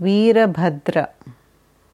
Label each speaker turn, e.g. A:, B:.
A: Virbhadra